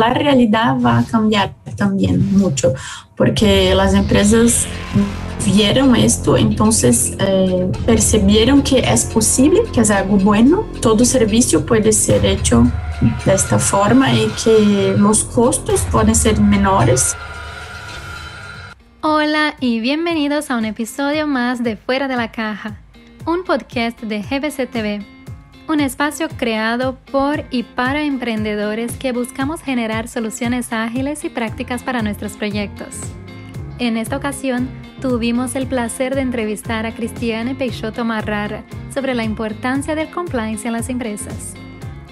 la realidad va a cambiar también mucho, porque las empresas vieron esto, entonces eh, percibieron que es posible, que es algo bueno, todo servicio puede ser hecho de esta forma y que los costos pueden ser menores. Hola y bienvenidos a un episodio más de Fuera de la Caja, un podcast de GBC TV, un espacio creado por y para emprendedores que buscamos generar soluciones ágiles y prácticas para nuestros proyectos. En esta ocasión, tuvimos el placer de entrevistar a Cristiane Peixoto Marrara sobre la importancia del compliance en las empresas.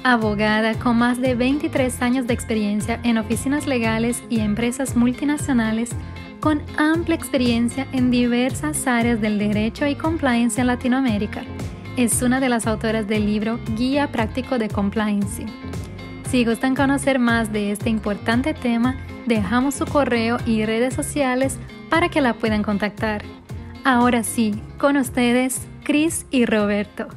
Abogada con más de 23 años de experiencia en oficinas legales y empresas multinacionales, con amplia experiencia en diversas áreas del derecho y compliance en Latinoamérica. Es una de las autoras del libro Guía Práctico de Compliance. Si gustan conocer más de este importante tema, dejamos su correo y redes sociales para que la puedan contactar. Ahora sí, con ustedes, Chris y Roberto.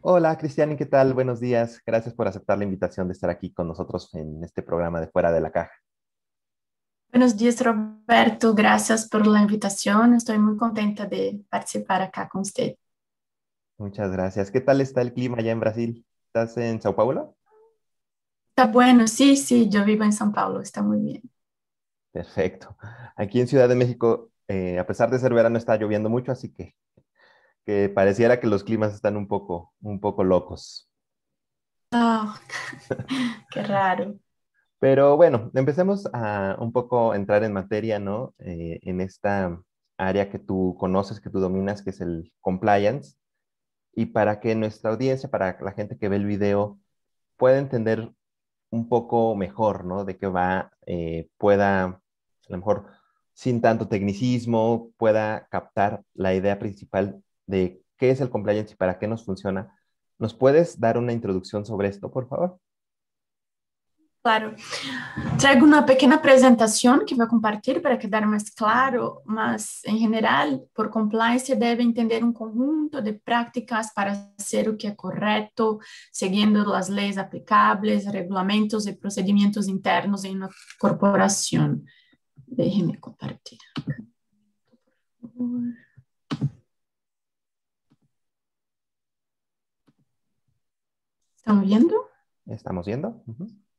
Hola Cristiani, ¿qué tal? Buenos días. Gracias por aceptar la invitación de estar aquí con nosotros en este programa de Fuera de la Caja. Buenos días, Roberto. Gracias por la invitación. Estoy muy contenta de participar acá con usted. Muchas gracias. ¿Qué tal está el clima allá en Brasil? ¿Estás en Sao Paulo? Está bueno, sí, sí, yo vivo en São Paulo, está muy bien. Perfecto. Aquí en Ciudad de México, eh, a pesar de ser verano, está lloviendo mucho, así que, que pareciera que los climas están un poco, un poco locos. Oh, qué raro. Pero bueno, empecemos a un poco entrar en materia, ¿no? Eh, en esta área que tú conoces, que tú dominas, que es el compliance. Y para que nuestra audiencia, para la gente que ve el video, pueda entender un poco mejor, ¿no? De que va, eh, pueda, a lo mejor, sin tanto tecnicismo, pueda captar la idea principal de qué es el compliance y para qué nos funciona. ¿Nos puedes dar una introducción sobre esto, por favor? Claro. Traigo uma pequena apresentação que vou compartilhar para quedar mais claro, mas, em geral, por compliance, deve entender um conjunto de práticas para ser o que é correto, seguindo as leis aplicáveis, regulamentos e procedimentos internos uma corporação. Deixe-me compartilhar. ¿Estão vendo? Estamos vendo. Uh -huh.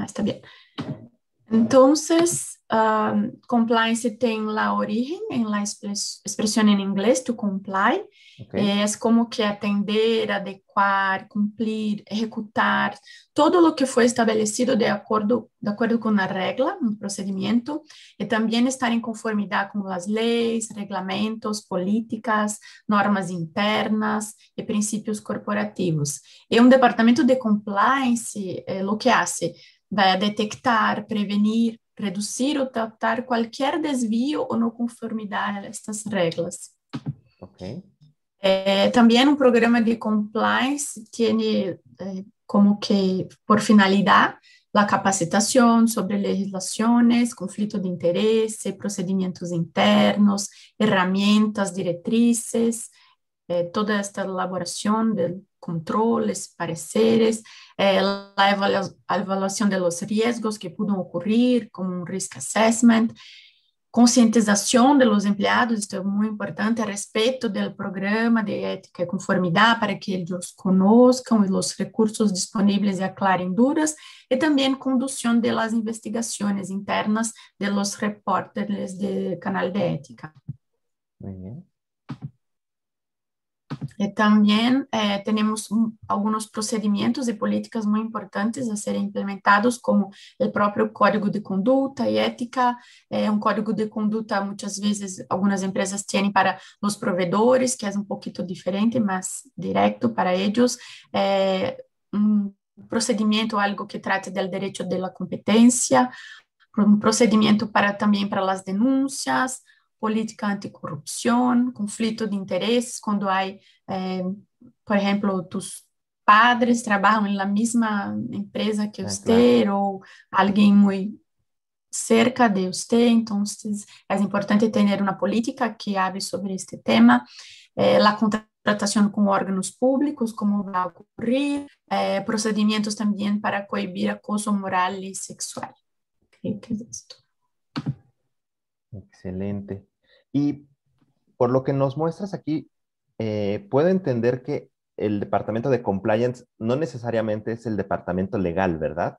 Ah, está bien. Entonces, um, compliance tem la origen en la expresión en inglés, to comply. Okay. Es como que atender, adequar, cumplir, ejecutar, todo lo que fue establecido de acuerdo, de acuerdo con una regla, un procedimiento, y también estar en conformidad con las leyes, reglamentos, políticas, normas internas y principios corporativos. Y un departamento de compliance eh, lo que hace vai detectar, prevenir, reduzir ou tratar qualquer desvio ou não conformidade a estas regras. Ok. É, também um programa de compliance tem é, como que por finalidade a capacitação sobre legislações, conflito de interesse, procedimentos internos, ferramentas, diretrizes, é, toda esta elaboração de controles, pareceres, eh, la evaluación de los riesgos que pueden ocurrir, como un risk assessment, conscientização de los empleados, isto é muito importante, a respeito do programa de ética e conformidade, para que eles conozcam os recursos disponíveis e aclarem dúvidas, e também condução de las investigações internas de los reportes de canal de ética. Muito Eh, eh, tenemos un, algunos procedimientos y políticas muy importantes a ser implementados, como el propio código de conduta y ética. Eh, un código de conduta muchas veces algunas empresas tienen para los proveedores, que es un poquito diferente, más directo para ellos. un procedimiento, algo que trate del derecho de la competencia, un procedimiento para también para las denuncias, política anticorrupção, conflito de interesses, quando há, eh, por exemplo, tus padres trabalham na mesma empresa que você, claro. ou alguém muito cerca de você, então é importante ter uma política que hable sobre este tema. Eh, a tratación con órganos públicos, cómo va a ocurrir, eh, procedimientos también para cohibir acoso moral y sexual. ¿Qué, es esto? Excelente. Y por lo que nos muestras aquí, eh, puedo entender que el departamento de compliance no necesariamente es el departamento legal, ¿verdad?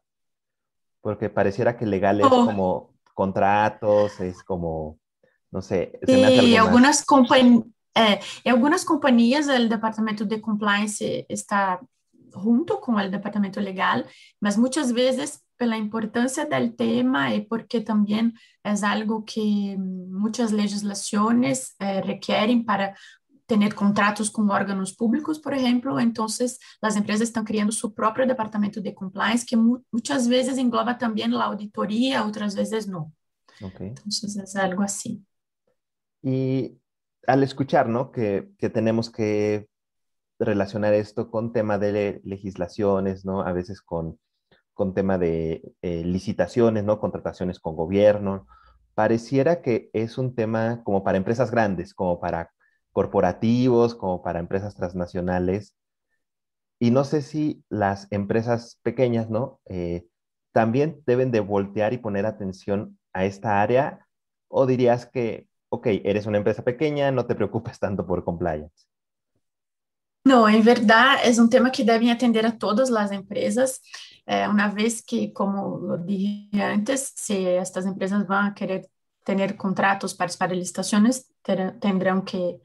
Porque pareciera que legal es oh. como contratos, es como, no sé. Se y algunas compañías em algumas companhias, o departamento de compliance está junto com o departamento legal, mas muitas vezes pela importância do tema e porque também é algo que muitas legislações eh, requerem para ter contratos com órgãos públicos, por exemplo, então as empresas estão criando seu próprio departamento de compliance, que muitas vezes engloba também a auditoria, outras vezes não. Okay. Então, é algo assim. E al escuchar, ¿no? Que, tenemos que relacionar esto con tema de legislaciones, ¿no? A veces con, con tema de eh, licitaciones, ¿no? Contrataciones con gobierno. Pareciera que es un tema como para empresas grandes, como para corporativos, como para empresas transnacionales. Y no sé si las empresas pequeñas, ¿no? Eh, también deben de voltear y poner atención a esta área, o dirías que ok, eres una empresa pequeña, no te preocupes tanto por compliance. Não, em verdade, é um tema que devem atender a todas as empresas, é, uma vez que, como eu disse antes, se estas empresas vão querer ter contratos, participar de licitações, ter, terão que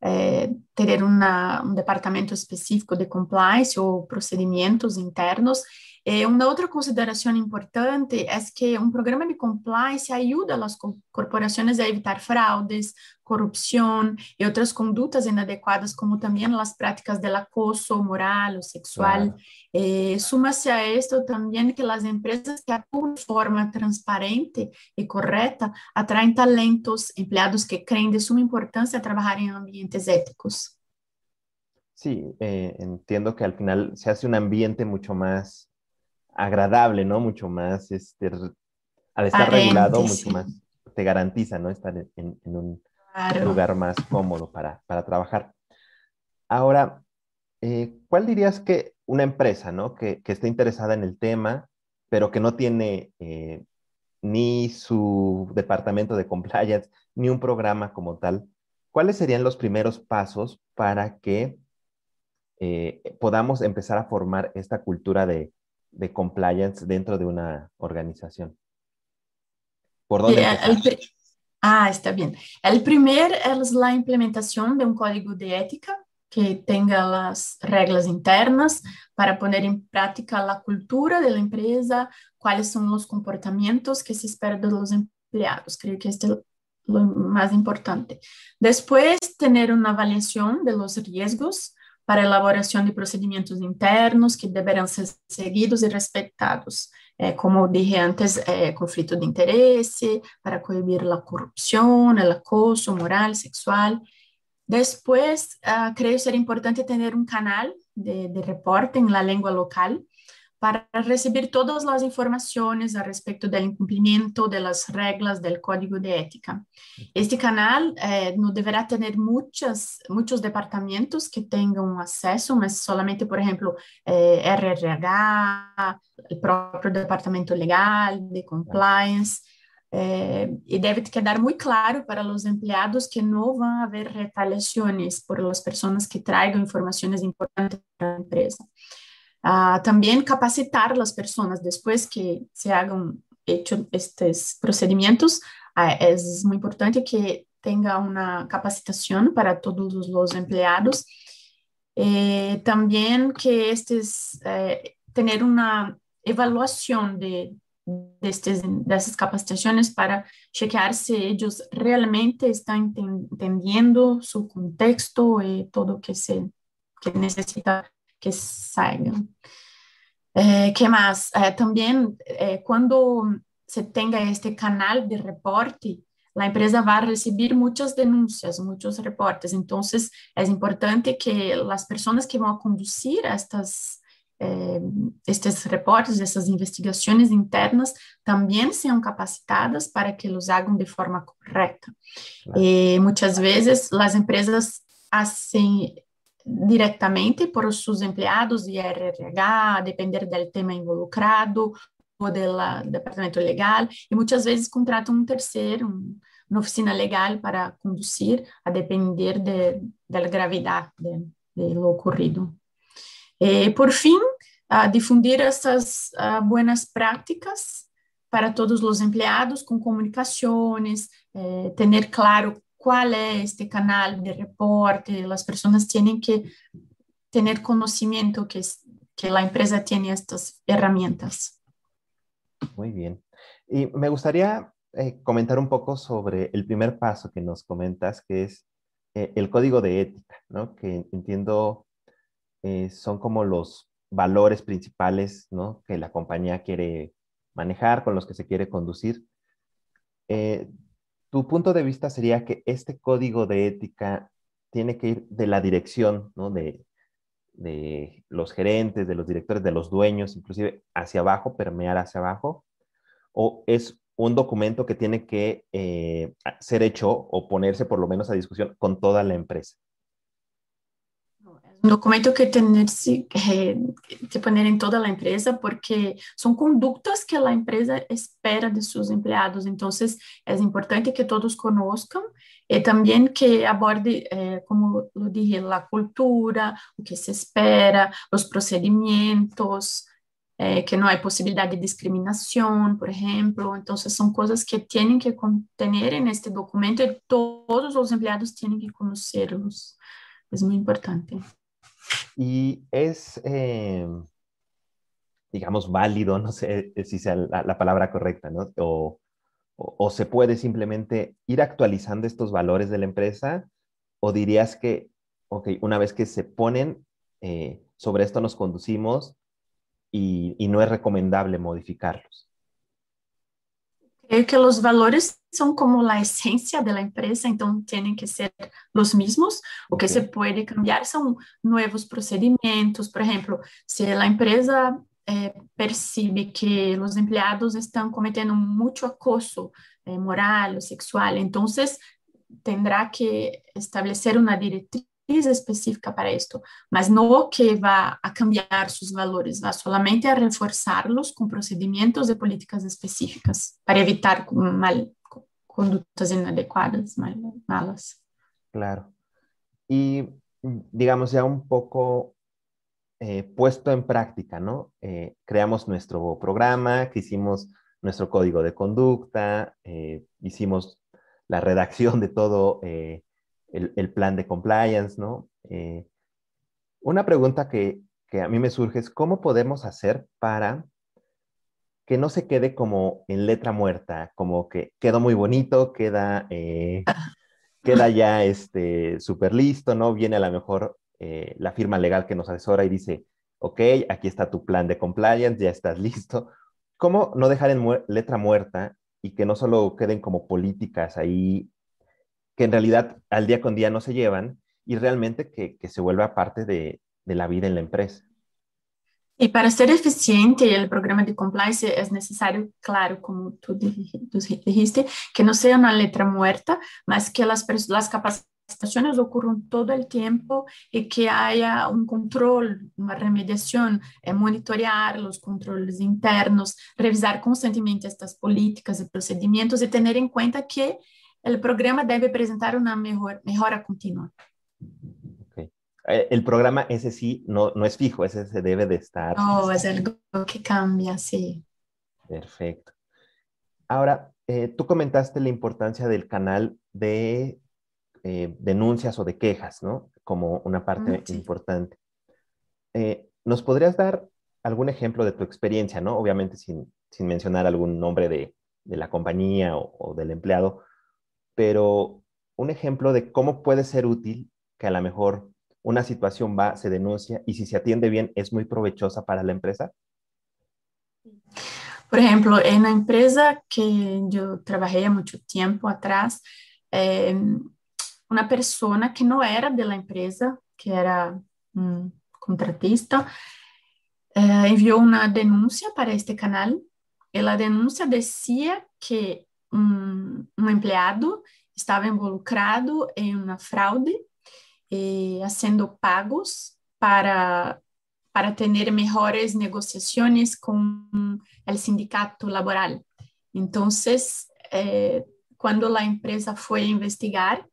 é, ter uma, um departamento específico de compliance ou procedimentos internos. Eh, uma outra consideração importante é que um programa de compliance ajuda as corporações a evitar fraudes, corrupção e outras condutas inadequadas, como também as práticas de acoso moral ou sexual. Claro. Eh, Suma-se a isto também que as empresas que atuam de forma transparente e correta atraem talentos, empregados que creem de suma importância trabalhar em ambientes éticos. Sí, eh, entiendo que al final se hace un ambiente mucho más agradable, ¿no? Mucho más, este, al estar regulado, mucho más, te garantiza, ¿no? Estar en, un lugar más cómodo para, trabajar. Ahora, eh, ¿cuál dirías que una empresa, ¿no? Que, que, esté interesada en el tema, pero que no tiene eh, ni su departamento de compliance, ni un programa como tal, ¿cuáles serían los primeros pasos para que eh, podamos empezar a formar esta cultura de, de compliance dentro de una organización? ¿Por dónde? Ah, está bien. El primer es la implementación de un código de ética que tenga las reglas internas para poner en práctica la cultura de la empresa, cuáles son los comportamientos que se esperan de los empleados. Creo que este es lo más importante. Después, tener una avaliación de los riesgos para a elaboração de procedimentos internos que deverão ser seguidos e respeitados, é, como dije antes, é, conflito de interesse, para coibir a corrupção, o acoso moral, sexual. Depois, uh, creio ser importante ter um canal de, reporte em la língua local, para recibir todas as informações a respeito do cumprimento das regras do código de ética. Este canal eh, não deverá ter muitas, muitos departamentos que tenham acesso, mas somente, por exemplo, eh, RRH, o próprio departamento legal, de compliance, eh, e deve quedar muito claro para os empregados que não vão haver retaliações por as pessoas que tragam informações importantes para a empresa. Uh, también capacitar a las personas después que se hagan hecho estos procedimientos. Uh, es muy importante que tenga una capacitación para todos los empleados. Eh, también que estes, eh, tener una evaluación de, de, estes, capacitaciones para chequear si ellos realmente están entendiendo su contexto y todo que que necesita que saiam. É, que mais? É, também, é, quando se tenha este canal de reporte, a empresa vai receber muitas denúncias, muitos reportes. Então, é importante que as pessoas que vão conduzir estas eh, estes reportes, essas investigações internas também sejam capacitadas para que os hagam de forma correta. E muitas vezes as empresas assim diretamente por seus empregados de RH, depender do tema involucrado ou do departamento legal, e muitas vezes contratam um terceiro, um, uma oficina legal para conduzir, a depender de, da gravidade de, de lo ocorrido. E, por fim, a difundir essas uh, boas práticas para todos os empregados com comunicações, eh, ter claro qual é este canal de reporte, as pessoas têm que ter conhecimento que, que a empresa tem estas ferramentas. Muy bien. Y me gustaría eh, comentar un poco sobre el primer paso que nos comentas, que es eh, el código de ética, ¿no? Que entiendo eh, son como los valores principales, ¿no? Que la compañía quiere manejar, con los que se quiere conducir. Tu punto de vista sería que este código de ética tiene que ir de la dirección, de los gerentes, de los directores, de los dueños, inclusive hacia abajo, permear hacia abajo, o es un documento que tiene que eh, ser hecho o ponerse por lo menos a discusión con toda la empresa? Un documento que tener que, que poner em toda a empresa porque são condutas que a empresa espera de seus empregados. Então, é importante que todos conozcam e também que aborde, eh, como eu dije, a cultura, o que se espera, os procedimentos, eh, que não há possibilidade de discriminação, por exemplo. Então, são coisas que têm que conter neste documento e todos os empregados têm que conhecê-los. É muito importante. Y es, eh, digamos, válido, no sé si sea la, palabra correcta, ¿no? O, se puede simplemente ir actualizando estos valores de la empresa, o dirías que, ok, una vez que se ponen, eh, sobre esto nos conducimos y no es recomendable modificarlos. Creio que os valores são como a essência da empresa, então têm que ser os mesmos. O que se pode cambiar são novos procedimentos. Por exemplo, se a empresa eh, percebe que os empregados estão cometendo muito acoso eh, moral ou sexual, então terá que estabelecer uma diretriz específica para esto, mas no que va a cambiar sus valores, va solamente a reforzarlos con procedimientos de políticas específicas para evitar mal, conductas inadecuadas, mal, malas. Claro. Y digamos ya un poco eh, puesto en práctica, ¿no? Eh, creamos nuestro programa, hicimos nuestro código de conducta, eh, hicimos la redacción de todo el, plan de compliance, ¿no? Eh, una pregunta que, a mí me surge es, ¿cómo podemos hacer para que no se quede como en letra muerta, como que quedó muy bonito, queda, eh, queda ya este, súper listo, ¿no? Viene a lo mejor eh, la firma legal que nos asesora y dice, ok, aquí está tu plan de compliance, ya estás listo. ¿Cómo no dejar en letra muerta y que no solo queden como políticas ahí que en realidad al día con día no se llevan y realmente que, que se vuelva parte de, de la vida en la empresa. E para ser eficiente, o programa de compliance é necessário, claro, como tu dijiste, que não seja uma letra muerta, mas que as, as capacitações ocorram todo o tempo e que haja um controle, uma remediação, é monitorear os controles internos, revisar constantemente estas políticas e procedimentos e ter em conta que el programa debe presentar una mejor, mejora continua. Okay. Eh, el programa ese sí no, no es fijo, ese se debe de estar. No, es algo que cambia, sí. Perfecto. Ahora, eh, tú comentaste la importancia del canal de eh, denuncias o de quejas, ¿no? Como una parte importante. ¿Nos podrías dar algún ejemplo de tu experiencia, ¿no? Obviamente sin, sin mencionar algún nombre de, de la compañía o, o, del empleado, pero un ejemplo de cómo puede ser útil que a lo mejor una situación va, se denuncia y si se atiende bien es muy provechosa para la empresa? Por ejemplo, en la empresa que yo trabajé mucho tiempo atrás, eh, una persona que no era de la empresa, que era un contratista, eh, envió una denuncia para este canal y la denuncia decía que um, um empregado estava involucrado em uma fraude eh, haciendo pagos para, para tener mejores negociaciones con el sindicato laboral. Entonces, eh, cuando la empresa fue a investigar,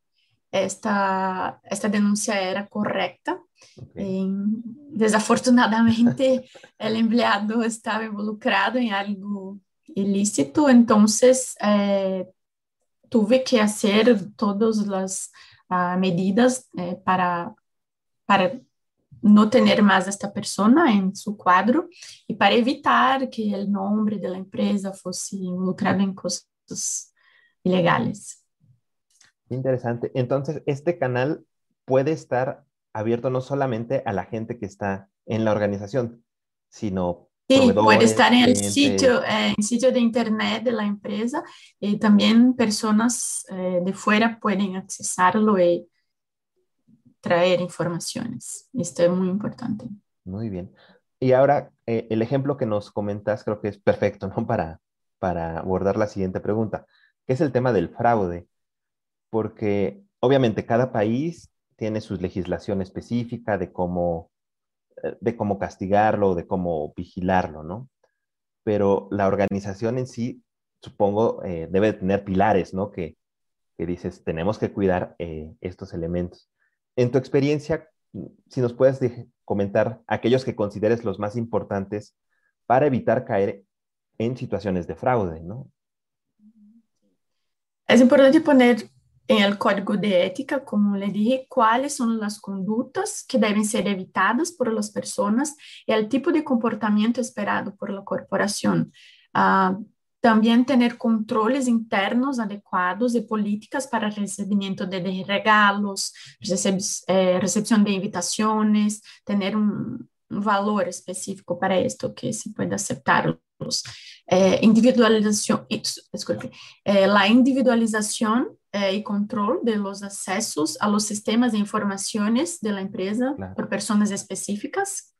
esta, esta denuncia era correcta. Okay. desafortunadamente, el empleado estaba involucrado en algo ilícito, entonces eh, tuve que hacer todas las uh, medidas eh, para, para no tener más esta persona en su cuadro y para evitar que el nombre de la empresa fuese involucrado en cosas ilegales. Interesante. Entonces, este canal puede estar abierto no solamente a la gente que está en la organización, sino Sí, puede estar en el sitio, en sitio de internet de la empresa y también personas eh, de fuera pueden accesarlo y traer informaciones. Esto es muy importante. Muy bien. Y ahora, eh, el ejemplo que nos comentas creo que es perfecto, ¿no? Para, para abordar la siguiente pregunta, que es el tema del fraude. Porque obviamente cada país tiene su legislación específica de cómo, eh, de cómo castigarlo, de cómo vigilarlo, ¿no? Pero la organización en sí, supongo, eh, debe tener pilares, ¿no? Que, que dices, tenemos que cuidar estos elementos. En tu experiencia, si nos puedes comentar aquellos que consideres los más importantes para evitar caer en situaciones de fraude, ¿no? Es importante poner en el código de ética, como le dije, cuáles son las conductas que deben ser evitadas por las personas y el tipo de comportamiento esperado por la corporación. Uh, también tener controles internos adecuados y políticas para recibimiento de regalos, recep eh, recepción de invitaciones, tener un, un, valor específico para esto que se pueda aceptarlos. Individualización, disculpe, eh, la individualización y control de los accesos a los sistemas de informaciones de la empresa claro. por personas específicas.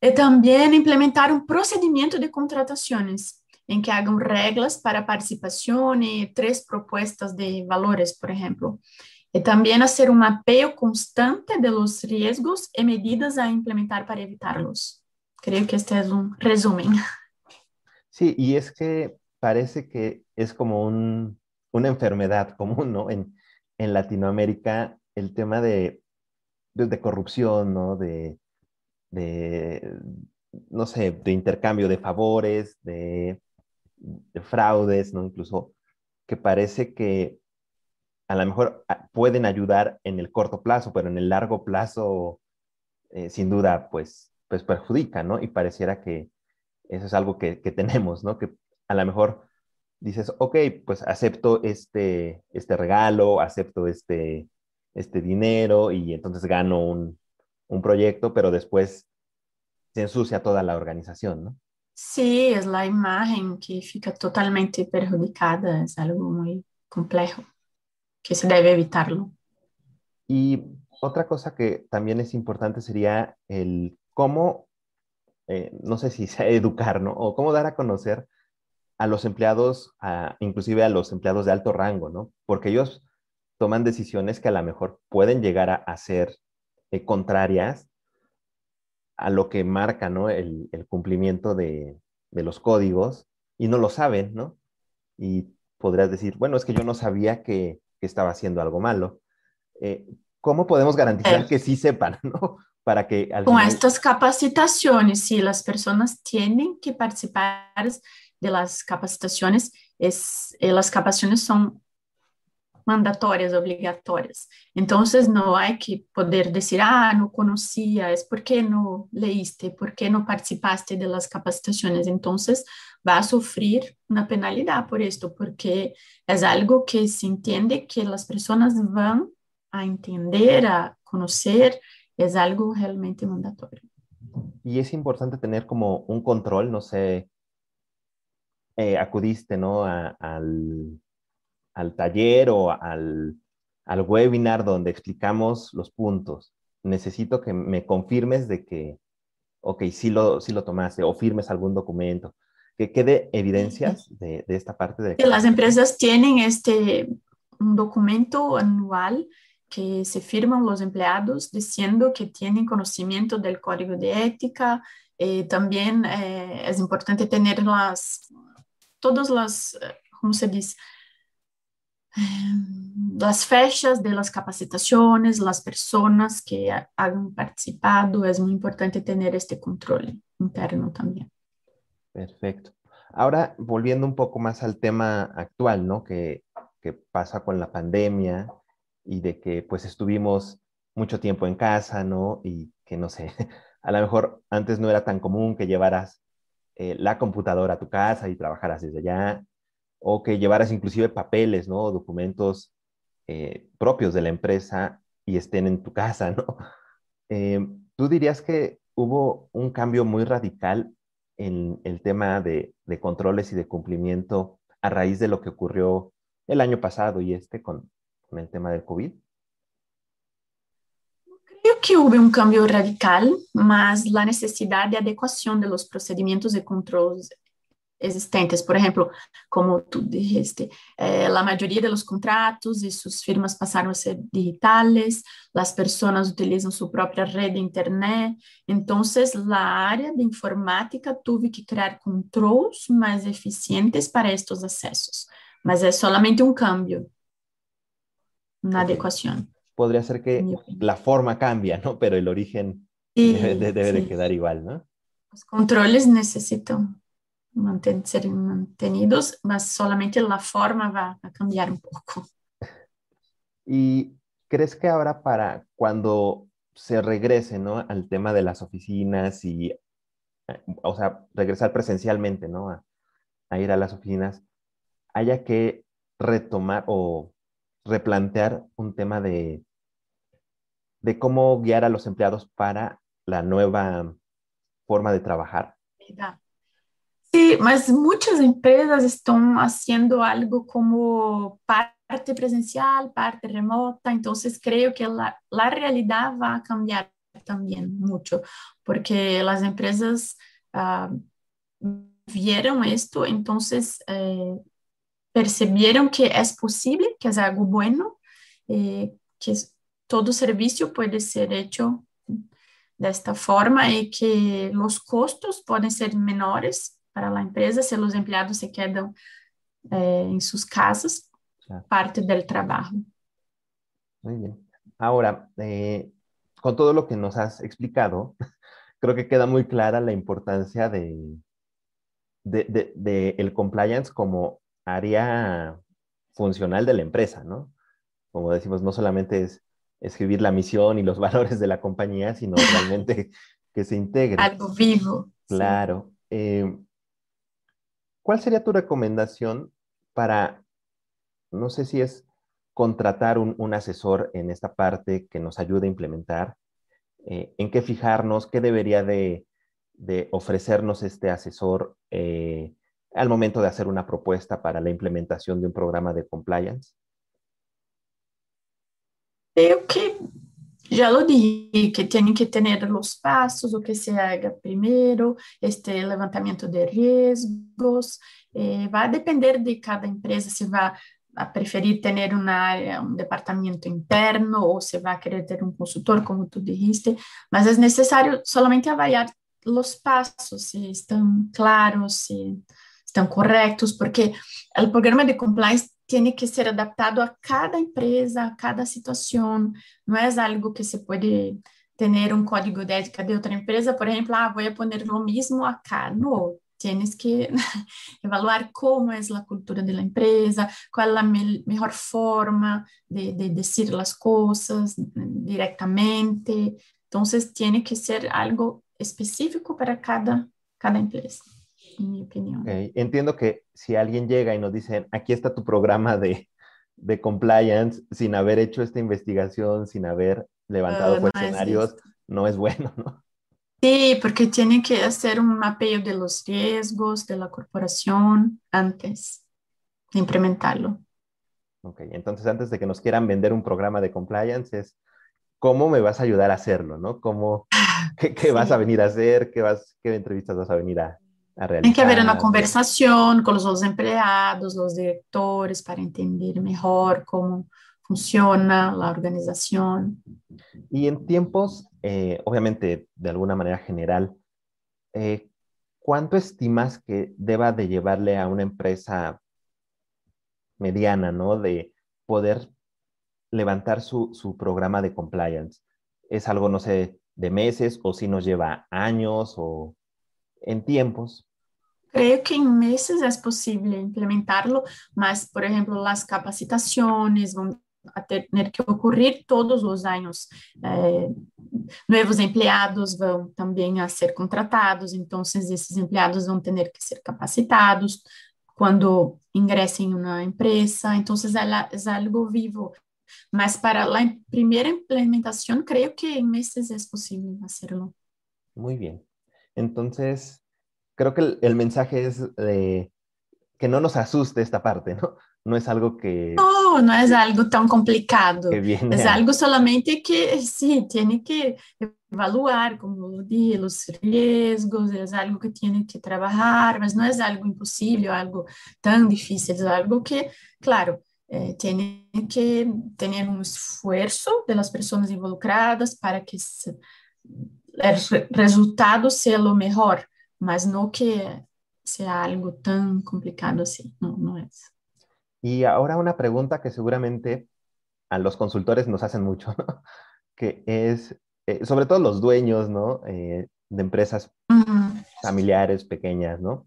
Y también implementar un procedimiento de contrataciones em que hagam regras para participação e três propostas de valores, por exemplo. E também fazer um mapeio constante de los riesgos e medidas a implementar para evitarlos. Creo que este es un resumen. Sí, y es que parece que es como un, una enfermedad común, ¿no? En, Latinoamérica, el tema de, de, de corrupción, ¿no? De, de, no sé, de intercambio de favores, de de fraudes, ¿no? Incluso que parece que a lo mejor ah, pueden ayudar en el corto plazo, pero en el largo plazo, eh, sin duda, pues, pues perjudica, ¿no? Y pareciera que eso es algo que, que, tenemos, ¿no? Que a lo mejor dices, ok, pues acepto este, este regalo, acepto este, este dinero y entonces gano un, un proyecto, pero después se ensucia toda la organización, ¿no? Sí, es la imagen que fica totalmente perjudicada, es algo muy complejo, que se debe evitarlo. Y otra cosa que también es importante sería el cómo, eh, no sé si sea educar, ¿no? O cómo dar a conocer a los empleados, a, inclusive a los empleados de alto rango, ¿no? Porque ellos toman decisiones que a lo mejor pueden llegar a, a ser eh, contrarias a lo que marca ¿no? el, el cumplimiento de, de, los códigos y no lo saben, ¿no? Y podrías decir, bueno, es que yo no sabía que, que estaba haciendo algo malo. Eh, ¿Cómo podemos garantizar que sí sepan, ¿no? Para que al Con final... estas capacitaciones, sí, las personas tienen que participar de las capacitaciones, es, eh, las capacitaciones son mandatórias, obrigatórias. Então, não há que poder dizer, ah, não conhecia, é porque não leíste, porque não participaste das capacitações. Então, vai sofrer uma penalidade por isso, porque é algo que se entende que as pessoas vão a entender, a conhecer, é algo realmente mandatório. Y es importante tener como un control, no sé, eh, acudiste, ¿no? A, al, al taller o al, al webinar donde explicamos los puntos, necesito que me confirmes de que, ok, sí lo, sí lo tomaste o firmes algún documento, que quede evidencias de, de esta parte de... Las empresas tienen este un documento anual que se firman los empleados diciendo que tienen conocimiento del código de ética. Eh, también eh, es importante tener las, todas las, eh, ¿cómo se dice? las fechas de las capacitaciones, las personas que han participado, es muy importante tener este control interno también. Perfecto. Ahora, volviendo un poco más al tema actual, ¿no? Que, que pasa con la pandemia y de que pues estuvimos mucho tiempo en casa, ¿no? Y que no sé, a lo mejor antes no era tan común que llevaras eh, la computadora a tu casa y trabajaras desde allá, o que llevaras inclusive papeles, ¿no? Documentos eh, propios de la empresa y estén en tu casa, ¿no? Eh, ¿Tú dirías que hubo un cambio muy radical en el tema de, de, controles y de cumplimiento a raíz de lo que ocurrió el año pasado y este con, con el tema del COVID? Creo que hubo un cambio radical, más la necesidad de adecuación de los procedimientos de control existentes. Por ejemplo, como tú dijiste, eh, la mayoría de los contratos y sus firmas pasaron a ser digitales, las personas utilizan su propia red de Internet, entonces la área de informática tuvo que crear controles más eficientes para estos accesos, mas es solamente un cambio, una adecuación. Podría ser que la forma cambia, ¿no? Pero el origen sí, debe, debe sí. de quedar igual, ¿no? Los controles necesitan manten, ser mantenidos, mas solamente la forma va a cambiar un poco. ¿Y crees que ahora para cuando se regrese, ¿no? Al tema de las oficinas y, o sea, regresar presencialmente, ¿no? A, a ir a las oficinas, haya que retomar o replantear un tema de, de cómo guiar a los empleados para la nueva forma de trabajar. Sí, mas muchas empresas están haciendo algo como parte presencial, parte remota, entonces creo que la, la realidad va a cambiar también mucho, porque las empresas uh, vieron esto, entonces eh, percibieron que es posible, que es algo bueno, eh, que todo servicio puede ser hecho de esta forma y que los costos pueden ser menores para la empresa si los empleados se quedan eh, en sus casas, claro. parte del trabajo. Muy bien. Ahora, eh, con todo lo que nos has explicado, creo que queda muy clara la importancia de, de, de, de, el compliance como área funcional de la empresa, ¿no? Como decimos, no solamente es escribir la misión y los valores de la compañía, sino realmente que se integre. Algo vivo. Claro. Sí. Eh, ¿Cuál sería tu recomendación para, no sé si es contratar un, un asesor en esta parte que nos ayude a implementar? Eh, ¿En qué fijarnos? ¿Qué debería de, de ofrecernos este asesor eh, al momento de hacer una propuesta para la implementación de un programa de compliance? Creo que ya lo dije, que tienen que tener los pasos, o que se haga primero, este levantamiento de riesgos, eh, va a depender de cada empresa si va a preferir tener una área, un departamento interno o se va a querer ter un consultor, como tú dijiste, mas es necesario solamente avaliar los pasos, si están claros, si están correctos, porque el programa de compliance tiene que ser adaptado a cada empresa, a cada situación. No es algo que se puede tener un código de ética de otra empresa, por ejemplo, ah, voy a poner lo mismo acá. No, tienes que evaluar cómo es la cultura de la empresa, cuál es la me forma de, de, decir las cosas directamente. Entonces, tiene que ser algo específico para cada, cada empresa en mi opinión. Okay. Entiendo que si alguien llega y nos dice, aquí está tu programa de, de compliance, sin haber hecho esta investigación, sin haber levantado uh, no cuestionarios, es no es bueno, ¿no? Sí, porque tiene que hacer un mapeo de los riesgos de la corporación antes de implementarlo. Ok, entonces antes de que nos quieran vender un programa de compliance es cómo me vas a ayudar a hacerlo, ¿no? ¿Cómo, qué, qué sí. vas a venir a hacer? ¿Qué, vas, ¿Qué entrevistas vas a venir a, Tem que haver uma conversação com os empleados, os diretores, para entender melhor como funciona la organización. Y en tiempos, eh, obviamente, de alguna manera general, eh, ¿cuánto estimas que deba de llevarle a una empresa mediana, ¿no? De poder levantar su, su programa de compliance. Es algo, no sé, de meses o si nos lleva años o en tiempos. Creo que en meses es posible implementarlo, mas, por ejemplo, las capacitaciones van a tener que ocurrir todos los años. Eh, nuevos empleados vão também a ser contratados, então esses empleados vão ter que ser capacitados quando ingressem em uma empresa, então é, é algo vivo. Mas para la primera implementación, creo que en meses es posible hacerlo. Muy bien. Entonces, creo que el, el mensaje es de que no nos asuste esta parte, ¿no? No es algo que... No, no es algo tan complicado. Es algo solamente que sí, tiene que evaluar, como dije, los riesgos, es algo que tiene que trabajar, mas no es algo imposible algo tan difícil, es algo que, claro, eh, tiene que tener un esfuerzo de las personas involucradas para que se, el resultado sea lo mejor, mas no que sea algo tan complicado así, no, no es. Y ahora una pregunta que seguramente a los consultores nos hacen mucho, ¿no? que es, eh, sobre todo los dueños, ¿no? Eh, de empresas familiares pequeñas, ¿no?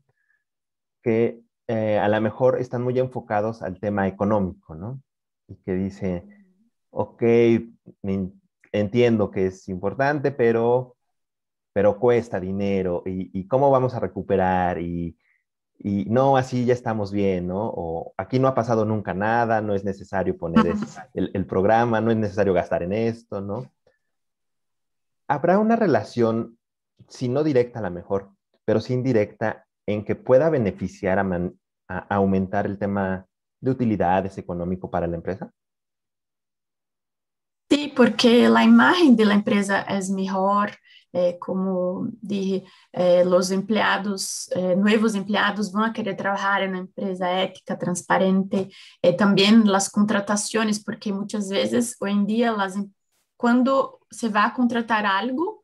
Que eh, a lo mejor están muy enfocados al tema económico, ¿no? Y que dice, ok, entiendo que es importante, pero, pero cuesta dinero, y, cómo vamos a recuperar, y, y, no, así ya estamos bien, ¿no? O aquí no ha pasado nunca nada, no es necesario poner el, el programa, no es necesario gastar en esto, ¿no? Habrá una relación, si no directa a la mejor, pero sí indirecta en que pueda beneficiar a, aumentar el tema de utilidades económico para la empresa? Sí, porque la imagen de la empresa es mejor, eh, como dije, eh, los empleados, eh, nuevos empleados van a querer trabajar en una empresa ética, transparente, también las contrataciones, porque muchas veces hoy en día, las, em, cuando se va a contratar algo,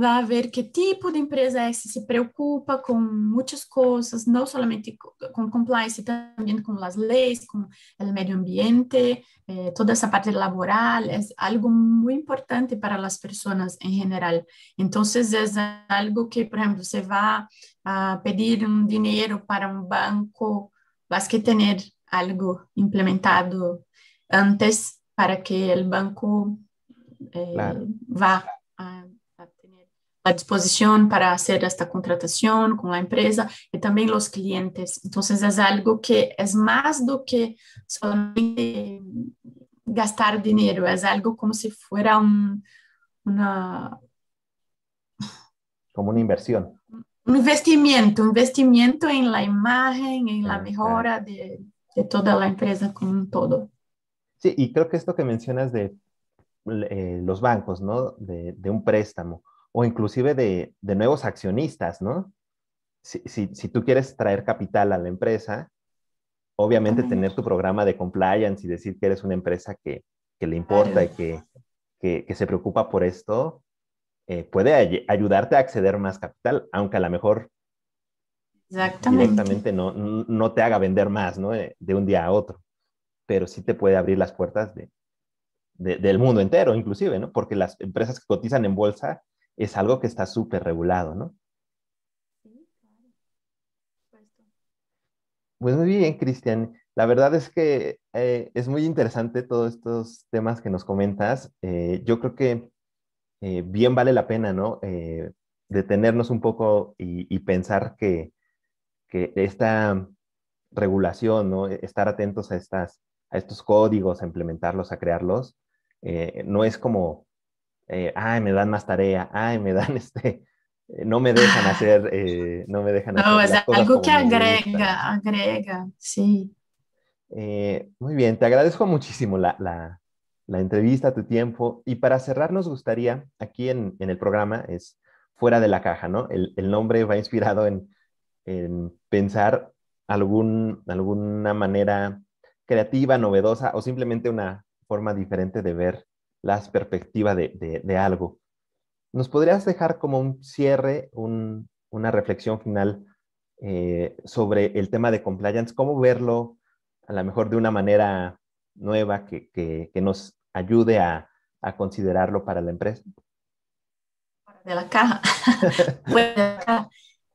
vai ver que tipo de empresa é que se preocupa com muitas coisas, não somente com compliance, também com as leis, com o meio ambiente, eh, toda essa parte laboral, é algo muito importante para as pessoas em geral. Então, é algo que, por exemplo, você vai a pedir um dinheiro para um banco, vas que ter algo implementado antes para que o banco eh, claro. vá a a disposición para hacer esta contratación con la empresa y también los clientes. Entonces es algo que es más do que solamente gastar dinero, es algo como si fuera un, una... Como una inversión. Un investimiento, un investimiento en la imagen, en la mejora de, de toda la empresa como un todo. Sí, y creo que esto que mencionas de eh, los bancos, ¿no? De, de un préstamo o inclusive de, nuevos accionistas, ¿no? Si, tú quieres traer capital a la empresa, obviamente tener tu programa de compliance y decir que eres una empresa que, le importa y que, se preocupa por esto, eh, puede ayudarte a acceder más capital, aunque a lo mejor directamente no, no, te haga vender más, ¿no? De, un día a otro, pero sí te puede abrir las puertas de, del mundo entero, inclusive, ¿no? Porque las empresas que cotizan en bolsa es algo que está súper regulado, ¿no? Sí, claro. Pues muy bien, Cristian. La verdad es que eh, es muy interesante todos estos temas que nos comentas. Eh, yo creo que eh, bien vale la pena, ¿no? detenernos un poco y, pensar que, que, esta regulación, ¿no? Estar atentos a, estas, a estos códigos, a implementarlos, a crearlos, no es como eh, ay, me dan más tarea, ay, me dan este, eh, no me dejan hacer, eh, no me dejan no, es algo que agrega, agrega, sí. muy bien, te agradezco muchísimo la, la, la, entrevista, tu tiempo. Y para cerrar, nos gustaría, aquí en, en el programa, es fuera de la caja, ¿no? El, el nombre va inspirado en, en pensar algún, alguna manera creativa, novedosa o simplemente una forma diferente de ver las perspectivas de, algo. ¿Nos podrías dejar como un cierre, una reflexión final eh, sobre el tema de compliance? ¿Cómo verlo a lo mejor de una manera nueva que, nos ayude a, considerarlo para la empresa? De la caja.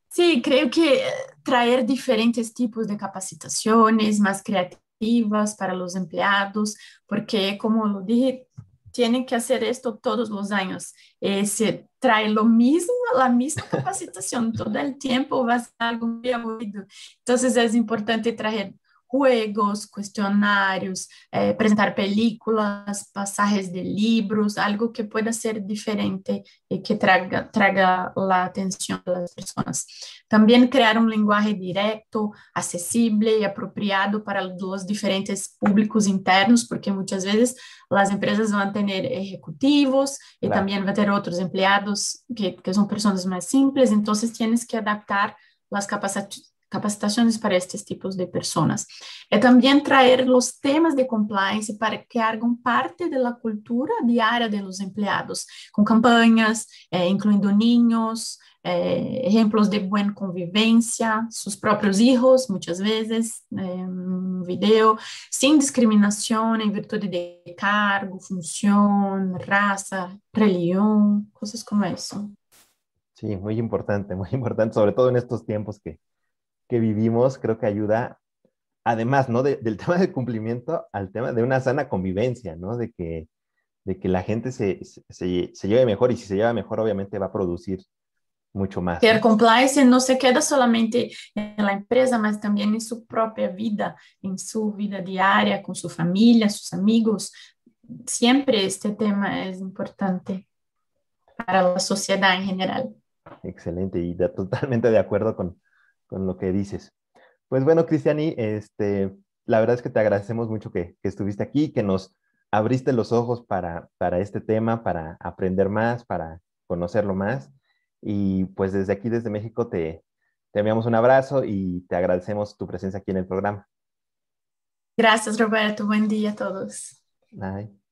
sí, creo que traer diferentes tipos de capacitaciones más creativas para los empleados, porque como lo dije, tienen que hacer esto todos los años. Eh, se trae lo mismo, la misma capacitación todo el tiempo, va a ser algo muy aburrido. Entonces es importante traer juegos, cuestionarios, eh, presentar películas, pasajes de libros, algo que pueda ser diferente y que traga, traga la atención de las personas. También crear un lenguaje directo, accesible y apropiado para los diferentes públicos internos, porque muchas veces las empresas van a tener ejecutivos y claro. también a tener otros empleados que, que son personas más simples, entonces tienes que adaptar las capacidades capacitaciones para estos tipos de personas. Es también traer los temas de compliance para que hagan parte de la cultura diaria de los empleados, con campañas, eh, incluyendo niños, eh, ejemplos de buena convivencia, sus propios hijos, muchas veces, eh, un video, sin discriminación en virtud de cargo, función, raza, religión, cosas como eso. Sí, muy importante, muy importante, sobre todo en estos tiempos que, que vivimos creo que ayuda, además, ¿no? del tema del cumplimiento al tema de una sana convivencia, ¿no? De que, de que la gente se, se, se lleve mejor y si se lleva mejor, obviamente va a producir mucho más. Que el compliance no se queda solamente en la empresa, mas también en su propia vida, en su vida diaria, con su familia, sus amigos. Siempre este tema es importante para la sociedad en general. Excelente y totalmente de acuerdo con, con lo que dices. Pues bueno, Cristiani, este, la verdad es que te agradecemos mucho que, estuviste aquí, que nos abriste los ojos para, para este tema, para aprender más, para conocerlo más. Y pues desde aquí, desde México, te, te enviamos un abrazo y te agradecemos tu presencia aquí en el programa. Gracias, Roberto. Buen día a todos. Bye.